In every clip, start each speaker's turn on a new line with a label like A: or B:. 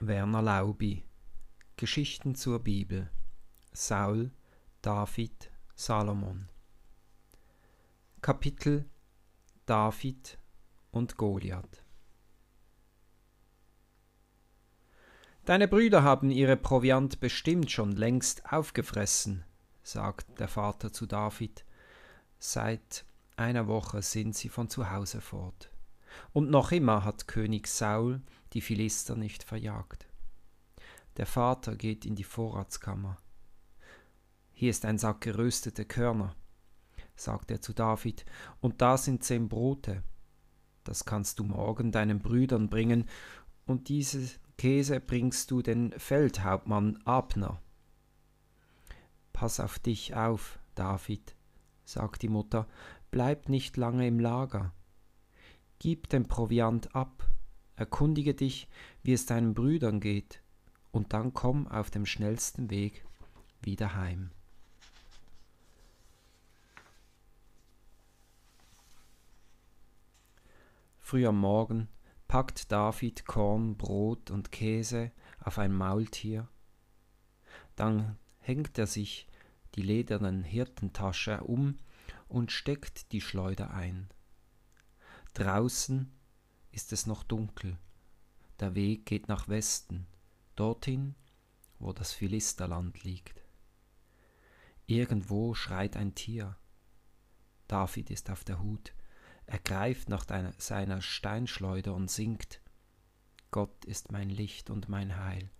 A: Werner Laubi. Geschichten zur Bibel. Saul, David, Salomon. Kapitel David und Goliath Deine Brüder haben ihre Proviant bestimmt schon längst aufgefressen, sagt der Vater zu David. Seit einer Woche sind sie von zu Hause fort. Und noch immer hat König Saul die Philister nicht verjagt. Der Vater geht in die Vorratskammer. Hier ist ein Sack geröstete Körner, sagt er zu David, und da sind zehn Brote. Das kannst du morgen deinen Brüdern bringen, und diese Käse bringst du den Feldhauptmann Abner. Pass auf dich auf, David, sagt die Mutter, bleib nicht lange im Lager. Gib den Proviant ab, erkundige dich, wie es deinen Brüdern geht, und dann komm auf dem schnellsten Weg wieder heim. Früh am Morgen packt David Korn, Brot und Käse auf ein Maultier. Dann hängt er sich die ledernen Hirtentasche um und steckt die Schleuder ein. Draußen ist es noch dunkel. Der Weg geht nach Westen, dorthin, wo das Philisterland liegt. Irgendwo schreit ein Tier. David ist auf der Hut. Er greift nach seiner Steinschleuder und singt Gott ist mein Licht und mein Heil.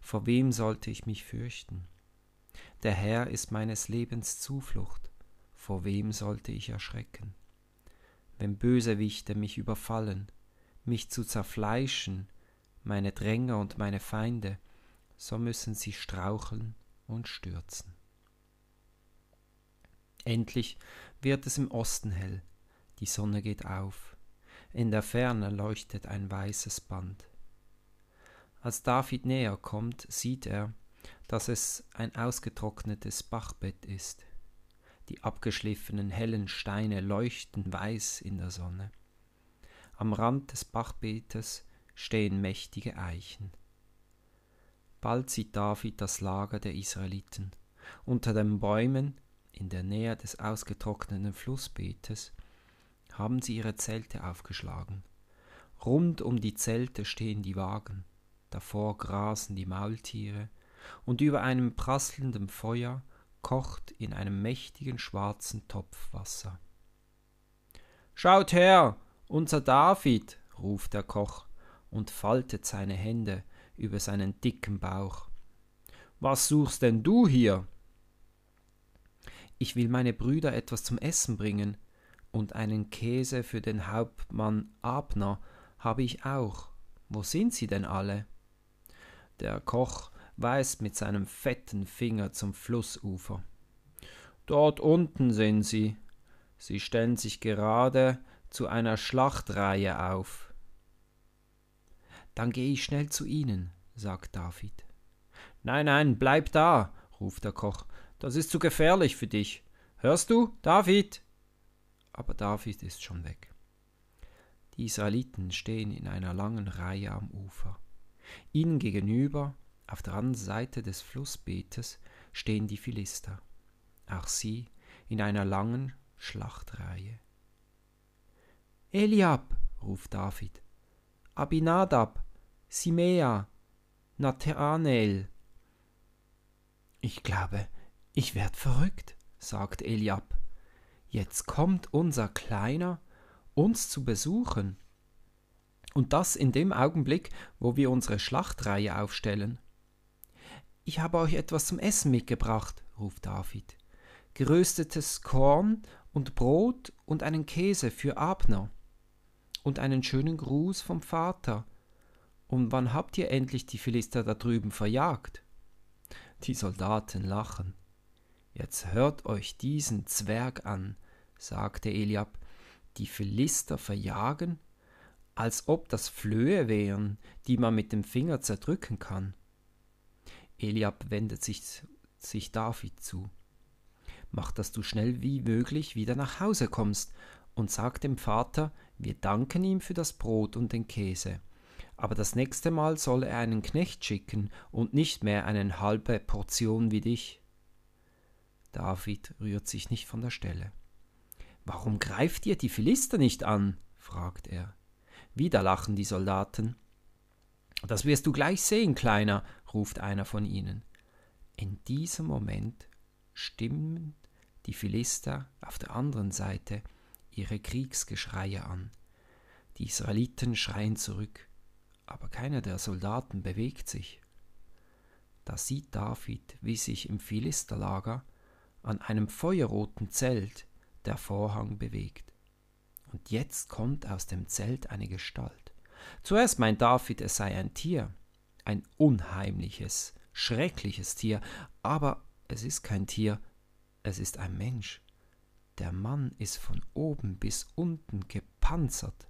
A: Vor wem sollte ich mich fürchten? Der Herr ist meines Lebens Zuflucht. Vor wem sollte ich erschrecken? Wenn Bösewichte mich überfallen, mich zu zerfleischen, meine Dränger und meine Feinde, so müssen sie straucheln und stürzen. Endlich wird es im Osten hell, die Sonne geht auf. In der Ferne leuchtet ein weißes Band. Als David näher kommt, sieht er, dass es ein ausgetrocknetes Bachbett ist. Die abgeschliffenen hellen Steine leuchten weiß in der Sonne. Am Rand des Bachbetes stehen mächtige Eichen. Bald sieht David das Lager der Israeliten. Unter den Bäumen, in der Nähe des ausgetrockneten Flussbeetes, haben sie ihre Zelte aufgeschlagen. Rund um die Zelte stehen die Wagen, davor grasen die Maultiere, und über einem prasselnden Feuer kocht in einem mächtigen schwarzen Topf Wasser. Schaut her, unser David, ruft der Koch und faltet seine Hände über seinen dicken Bauch. Was suchst denn du hier? Ich will meine Brüder etwas zum Essen bringen, und einen Käse für den Hauptmann Abner habe ich auch. Wo sind sie denn alle? Der Koch weist mit seinem fetten Finger zum Flussufer. Dort unten sind sie. Sie stellen sich gerade zu einer Schlachtreihe auf. Dann gehe ich schnell zu ihnen, sagt David. Nein, nein, bleib da, ruft der Koch. Das ist zu gefährlich für dich. Hörst du, David? Aber David ist schon weg. Die Israeliten stehen in einer langen Reihe am Ufer. Ihnen gegenüber, auf der anderen Seite des Flussbeetes, stehen die Philister. Auch sie in einer langen Schlachtreihe. Eliab, ruft David, Abinadab, Simea, Nathanael. Ich glaube, ich werd verrückt, sagt Eliab. Jetzt kommt unser Kleiner uns zu besuchen. Und das in dem Augenblick, wo wir unsere Schlachtreihe aufstellen. Ich habe euch etwas zum Essen mitgebracht, ruft David. Geröstetes Korn und Brot und einen Käse für Abner. Und einen schönen Gruß vom Vater. Und wann habt ihr endlich die Philister da drüben verjagt? Die Soldaten lachen. Jetzt hört euch diesen Zwerg an, sagte Eliab, die Philister verjagen, als ob das Flöhe wären, die man mit dem Finger zerdrücken kann. Eliab wendet sich sich David zu. Mach, dass du schnell wie möglich wieder nach Hause kommst und sag dem Vater, wir danken ihm für das Brot und den Käse. Aber das nächste Mal soll er einen Knecht schicken und nicht mehr eine halbe Portion wie dich. David rührt sich nicht von der Stelle. Warum greift ihr die Philister nicht an? fragt er. Wieder lachen die Soldaten. Das wirst du gleich sehen, Kleiner, ruft einer von ihnen. In diesem Moment stimmen die Philister auf der anderen Seite ihre Kriegsgeschreie an. Die Israeliten schreien zurück, aber keiner der Soldaten bewegt sich. Da sieht David, wie sich im Philisterlager an einem feuerroten Zelt der Vorhang bewegt. Und jetzt kommt aus dem Zelt eine Gestalt. Zuerst meint David, es sei ein Tier, ein unheimliches, schreckliches Tier, aber es ist kein Tier, es ist ein Mensch. Der Mann ist von oben bis unten gepanzert.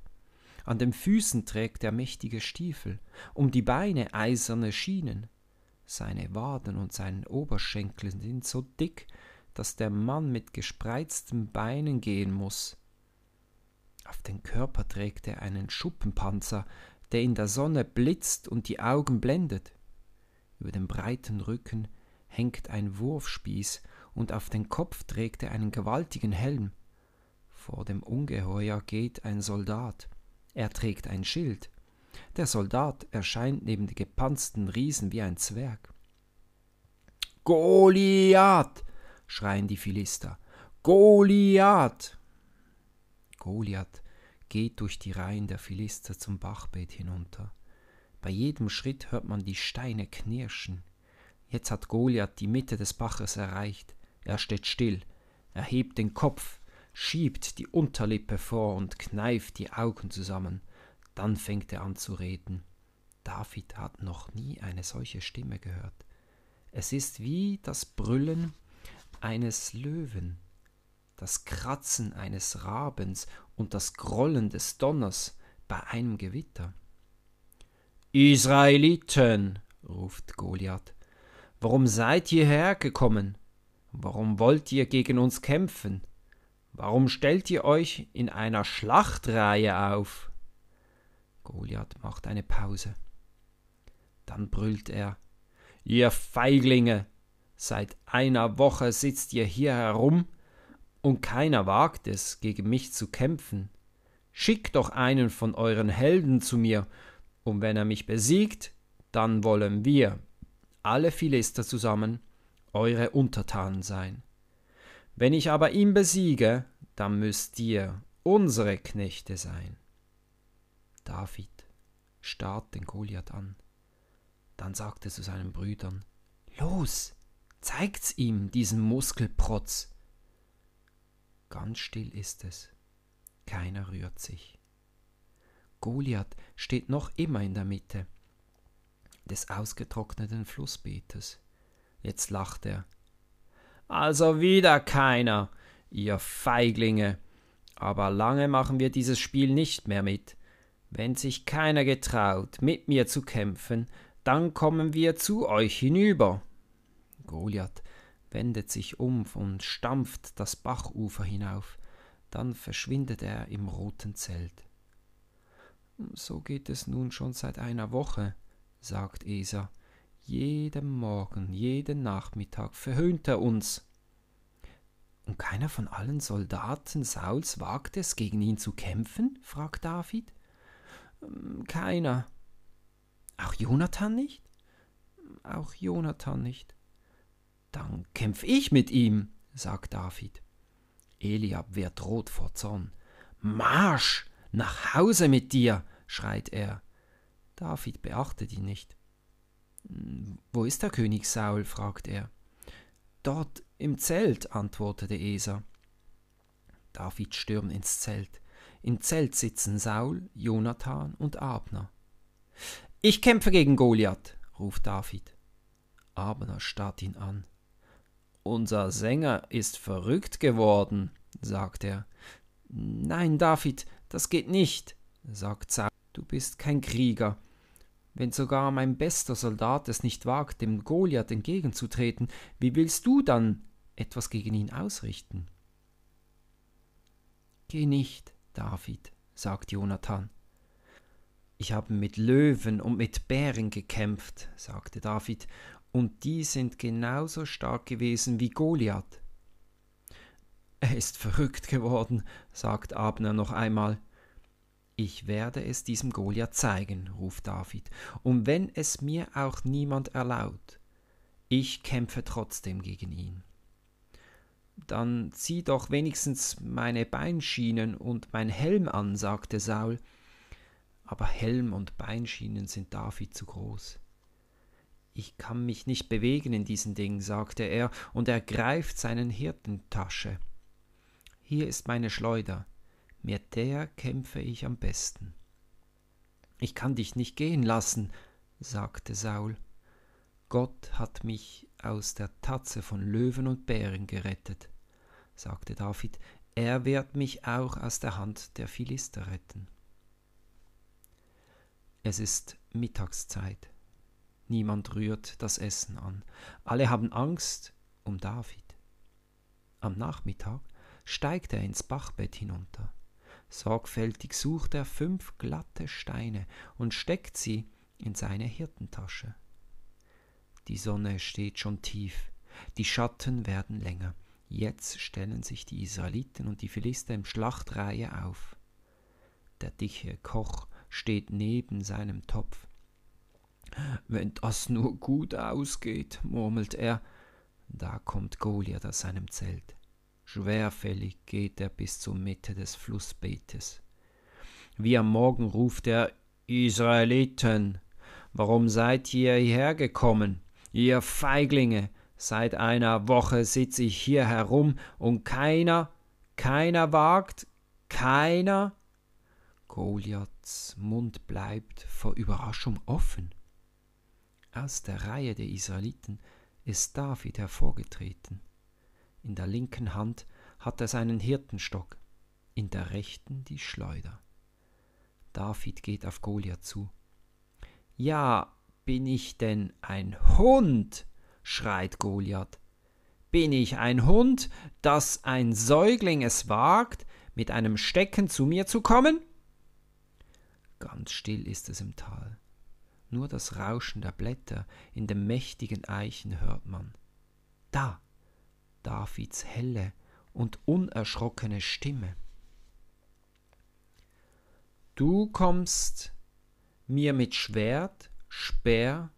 A: An den Füßen trägt er mächtige Stiefel, um die Beine eiserne Schienen. Seine Waden und seine Oberschenkel sind so dick, dass der Mann mit gespreizten Beinen gehen muss. Auf den Körper trägt er einen Schuppenpanzer, der in der Sonne blitzt und die Augen blendet. Über dem breiten Rücken hängt ein Wurfspieß, und auf den Kopf trägt er einen gewaltigen Helm. Vor dem Ungeheuer geht ein Soldat. Er trägt ein Schild. Der Soldat erscheint neben den gepanzerten Riesen wie ein Zwerg. Goliath! Schreien die Philister. Goliath! Goliath geht durch die Reihen der Philister zum Bachbett hinunter. Bei jedem Schritt hört man die Steine knirschen. Jetzt hat Goliath die Mitte des Baches erreicht. Er steht still, er hebt den Kopf, schiebt die Unterlippe vor und kneift die Augen zusammen. Dann fängt er an zu reden. David hat noch nie eine solche Stimme gehört. Es ist wie das Brüllen eines Löwen, das Kratzen eines Rabens und das Grollen des Donners bei einem Gewitter. Israeliten, ruft Goliath, warum seid ihr hergekommen? Warum wollt ihr gegen uns kämpfen? Warum stellt ihr euch in einer Schlachtreihe auf? Goliath macht eine Pause. Dann brüllt er Ihr Feiglinge, Seit einer Woche sitzt ihr hier herum, und keiner wagt es, gegen mich zu kämpfen. Schickt doch einen von euren Helden zu mir, und wenn er mich besiegt, dann wollen wir, alle Philister zusammen, eure Untertanen sein. Wenn ich aber ihn besiege, dann müsst ihr unsere Knechte sein. David starrt den Goliath an. Dann sagte er zu seinen Brüdern: Los, Zeigt's ihm, diesen Muskelprotz. Ganz still ist es. Keiner rührt sich. Goliath steht noch immer in der Mitte des ausgetrockneten Flussbeetes. Jetzt lacht er. Also wieder keiner, ihr Feiglinge. Aber lange machen wir dieses Spiel nicht mehr mit. Wenn sich keiner getraut, mit mir zu kämpfen, dann kommen wir zu euch hinüber. Goliath wendet sich um und stampft das Bachufer hinauf, dann verschwindet er im roten Zelt. So geht es nun schon seit einer Woche, sagt Esa. Jeden Morgen, jeden Nachmittag verhöhnt er uns. Und keiner von allen Soldaten Sauls wagt es, gegen ihn zu kämpfen? fragt David. Keiner. Auch Jonathan nicht? Auch Jonathan nicht. Dann kämpf ich mit ihm, sagt David. Eliab wird rot vor Zorn. Marsch, nach Hause mit dir, schreit er. David beachtet ihn nicht. Wo ist der König Saul? fragt er. Dort im Zelt, antwortete Esa. David stürmt ins Zelt. Im Zelt sitzen Saul, Jonathan und Abner. Ich kämpfe gegen Goliath, ruft David. Abner starrt ihn an. Unser Sänger ist verrückt geworden, sagt er. Nein, David, das geht nicht, sagt Saul. Du bist kein Krieger. Wenn sogar mein bester Soldat es nicht wagt, dem Goliath entgegenzutreten, wie willst du dann etwas gegen ihn ausrichten? Geh nicht, David, sagt Jonathan. Ich habe mit Löwen und mit Bären gekämpft, sagte David, und die sind genauso stark gewesen wie Goliath. Er ist verrückt geworden, sagt Abner noch einmal. Ich werde es diesem Goliath zeigen, ruft David, und wenn es mir auch niemand erlaubt, ich kämpfe trotzdem gegen ihn. Dann zieh doch wenigstens meine Beinschienen und mein Helm an, sagte Saul. Aber Helm und Beinschienen sind David zu groß. Ich kann mich nicht bewegen in diesen Dingen, sagte er und ergreift seinen Hirtentasche. Hier ist meine Schleuder, mit der kämpfe ich am besten. Ich kann dich nicht gehen lassen, sagte Saul. Gott hat mich aus der Tatze von Löwen und Bären gerettet, sagte David, er wird mich auch aus der Hand der Philister retten. Es ist Mittagszeit. Niemand rührt das Essen an. Alle haben Angst um David. Am Nachmittag steigt er ins Bachbett hinunter. Sorgfältig sucht er fünf glatte Steine und steckt sie in seine Hirtentasche. Die Sonne steht schon tief, die Schatten werden länger. Jetzt stellen sich die Israeliten und die Philister im Schlachtreihe auf. Der dicke Koch steht neben seinem Topf. Wenn das nur gut ausgeht, murmelt er. Da kommt Goliath aus seinem Zelt. Schwerfällig geht er bis zur Mitte des Flussbeetes. Wie am Morgen ruft er Israeliten, warum seid ihr hierher gekommen? Ihr Feiglinge, seit einer Woche sitze ich hier herum und keiner, keiner wagt, keiner. Goliaths Mund bleibt vor Überraschung offen. Aus der Reihe der Israeliten ist David hervorgetreten. In der linken Hand hat er seinen Hirtenstock, in der rechten die Schleuder. David geht auf Goliath zu. Ja, bin ich denn ein Hund? schreit Goliath. Bin ich ein Hund, dass ein Säugling es wagt, mit einem Stecken zu mir zu kommen? Ganz still ist es im Tal. Nur das Rauschen der Blätter in den mächtigen Eichen hört man. Da, Davids helle und unerschrockene Stimme. Du kommst mir mit Schwert, Speer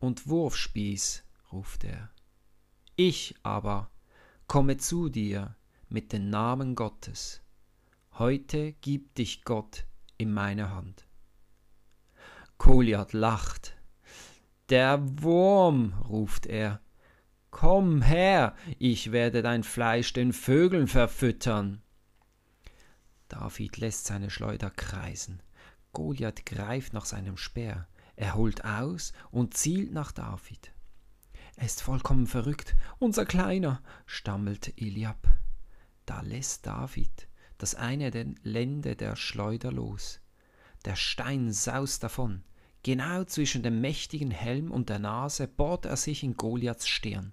A: und Wurfspieß, ruft er. Ich aber komme zu dir mit dem Namen Gottes. Heute gibt dich Gott in meine Hand. Goliath lacht. Der Wurm, ruft er, Komm her, ich werde dein Fleisch den Vögeln verfüttern. David lässt seine Schleuder kreisen. Goliath greift nach seinem Speer. Er holt aus und zielt nach David. Er ist vollkommen verrückt, unser Kleiner, stammelt Eliab. Da lässt David das eine Lende der Schleuder los. Der Stein saust davon. Genau zwischen dem mächtigen Helm und der Nase bohrt er sich in Goliaths Stirn.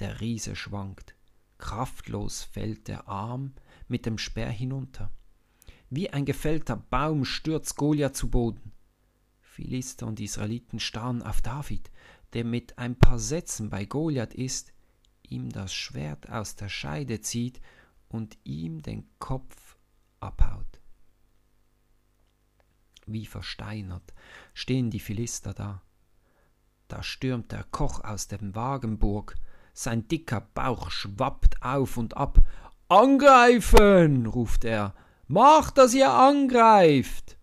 A: Der Riese schwankt. Kraftlos fällt der Arm mit dem Speer hinunter. Wie ein gefällter Baum stürzt Goliath zu Boden. Philister und Israeliten starren auf David, der mit ein paar Sätzen bei Goliath ist, ihm das Schwert aus der Scheide zieht und ihm den Kopf abhaut. Wie versteinert stehen die Philister da. Da stürmt der Koch aus dem Wagenburg, sein dicker Bauch schwappt auf und ab. Angreifen! ruft er. Macht, dass ihr angreift!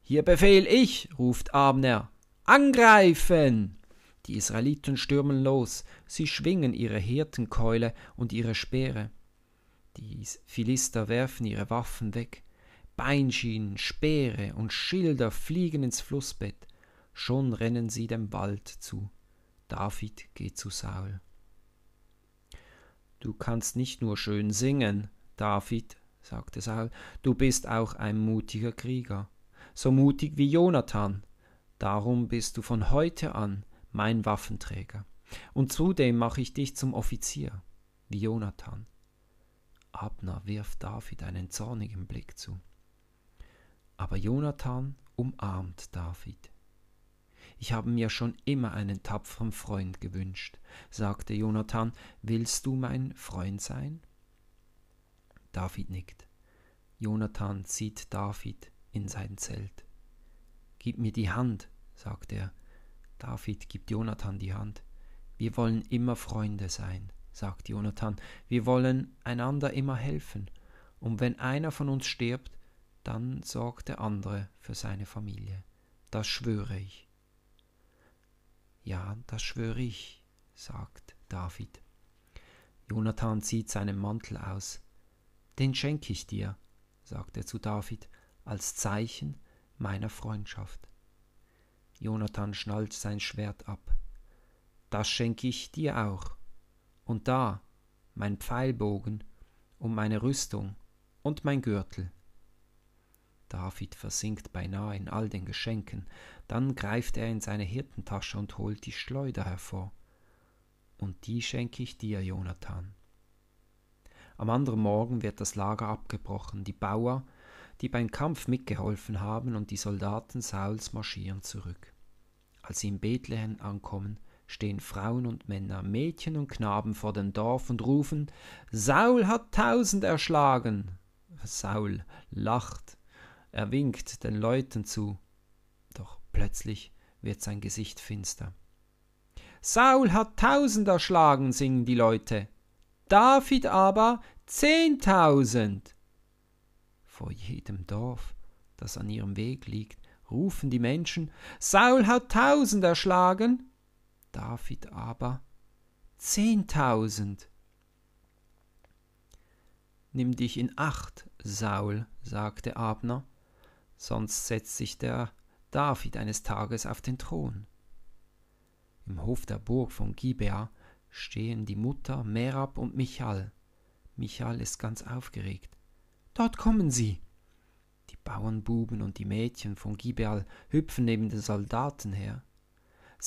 A: Hier befehl ich, ruft Abner. Angreifen! Die Israeliten stürmen los, sie schwingen ihre Hirtenkeule und ihre Speere. Die Philister werfen ihre Waffen weg. Beinschienen, Speere und Schilder fliegen ins Flussbett. Schon rennen sie dem Wald zu. David geht zu Saul. Du kannst nicht nur schön singen, David, sagte Saul, du bist auch ein mutiger Krieger. so mutig wie Jonathan. Darum bist du von heute an mein Waffenträger. Und zudem mache ich dich zum Offizier, wie Jonathan. Abner wirft David einen zornigen Blick zu. Aber Jonathan umarmt David. Ich habe mir schon immer einen tapferen Freund gewünscht, sagte Jonathan. Willst du mein Freund sein? David nickt. Jonathan zieht David in sein Zelt. Gib mir die Hand, sagt er. David gibt Jonathan die Hand. Wir wollen immer Freunde sein, sagt Jonathan. Wir wollen einander immer helfen. Und wenn einer von uns stirbt, dann sorgt der andere für seine Familie. Das schwöre ich. Ja, das schwöre ich, sagt David. Jonathan zieht seinen Mantel aus. Den schenke ich dir, sagt er zu David, als Zeichen meiner Freundschaft. Jonathan schnallt sein Schwert ab. Das schenke ich dir auch. Und da mein Pfeilbogen und meine Rüstung und mein Gürtel. David versinkt beinahe in all den Geschenken, dann greift er in seine Hirtentasche und holt die Schleuder hervor. Und die schenke ich dir, Jonathan. Am anderen Morgen wird das Lager abgebrochen, die Bauer, die beim Kampf mitgeholfen haben, und die Soldaten Sauls marschieren zurück. Als sie in Bethlehem ankommen, stehen Frauen und Männer, Mädchen und Knaben vor dem Dorf und rufen Saul hat tausend erschlagen. Saul lacht er winkt den Leuten zu, doch plötzlich wird sein Gesicht finster. Saul hat tausend erschlagen, singen die Leute, David aber zehntausend. Vor jedem Dorf, das an ihrem Weg liegt, rufen die Menschen, Saul hat tausend erschlagen, David aber zehntausend. Nimm dich in Acht, Saul, sagte Abner, sonst setzt sich der David eines Tages auf den Thron. Im Hof der Burg von Gibea stehen die Mutter Merab und Michal. Michal ist ganz aufgeregt. Dort kommen sie. Die Bauernbuben und die Mädchen von Gibeal hüpfen neben den Soldaten her.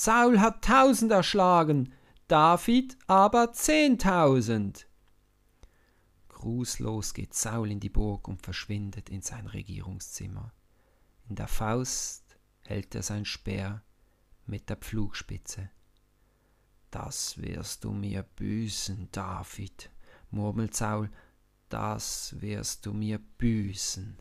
A: Saul hat tausend erschlagen, David aber zehntausend. Grußlos geht Saul in die Burg und verschwindet in sein Regierungszimmer. In der Faust hält er sein Speer mit der Pflugspitze. Das wirst du mir büßen, David, murmelt Saul, das wirst du mir büßen.